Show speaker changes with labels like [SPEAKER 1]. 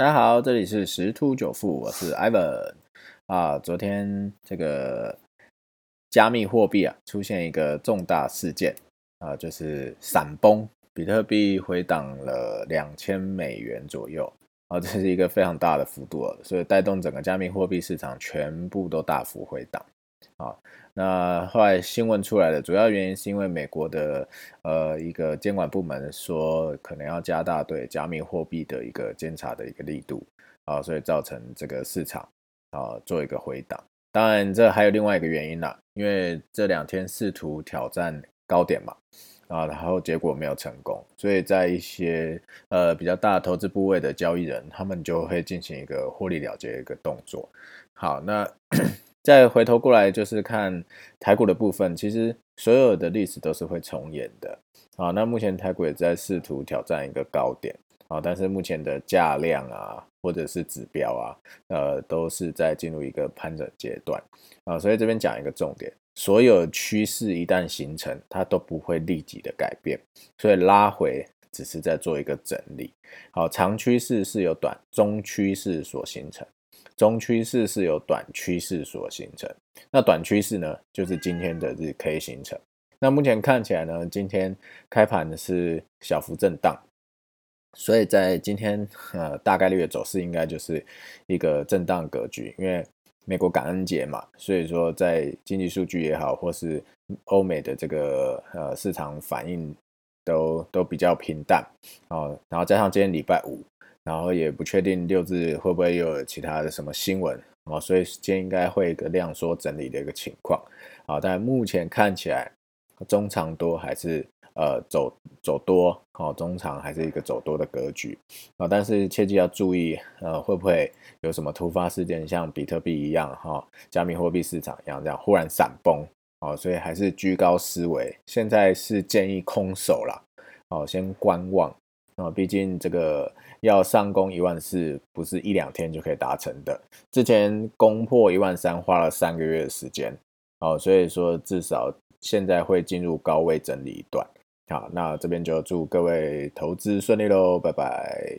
[SPEAKER 1] 大家好，这里是十突九富，我是 Ivan 啊。昨天这个加密货币啊出现一个重大事件啊，就是闪崩，比特币回档了两千美元左右啊，这是一个非常大的幅度，所以带动整个加密货币市场全部都大幅回档啊。那后来新闻出来的主要原因是因为美国的呃一个监管部门说可能要加大对加密货币的一个监察的一个力度啊，所以造成这个市场啊做一个回档。当然这还有另外一个原因啦，因为这两天试图挑战高点嘛啊，然后结果没有成功，所以在一些呃比较大投资部位的交易人，他们就会进行一个获利了结一个动作。好，那。再回头过来就是看台股的部分，其实所有的历史都是会重演的啊。那目前台股也在试图挑战一个高点啊，但是目前的价量啊，或者是指标啊，呃，都是在进入一个攀整阶段啊。所以这边讲一个重点，所有趋势一旦形成，它都不会立即的改变，所以拉回只是在做一个整理。好，长趋势是由短中趋势所形成。中趋势是由短趋势所形成，那短趋势呢，就是今天的日 K 形成。那目前看起来呢，今天开盘的是小幅震荡，所以在今天呃大概率的走势应该就是一个震荡格局。因为美国感恩节嘛，所以说在经济数据也好，或是欧美的这个呃市场反应都都比较平淡哦，然后加上今天礼拜五。然后也不确定六字会不会有其他的什么新闻啊，所以今天应该会一个量缩整理的一个情况啊。但目前看起来中长多还是呃走走多哦，中长还是一个走多的格局啊。但是切记要注意呃会不会有什么突发事件，像比特币一样哈，加密货币市场一样这样忽然闪崩哦，所以还是居高思维。现在是建议空手了哦，先观望。啊，毕竟这个要上攻一万四，不是一两天就可以达成的。之前攻破一万三，花了三个月的时间，哦，所以说至少现在会进入高位整理一段。好，那这边就祝各位投资顺利喽，拜拜。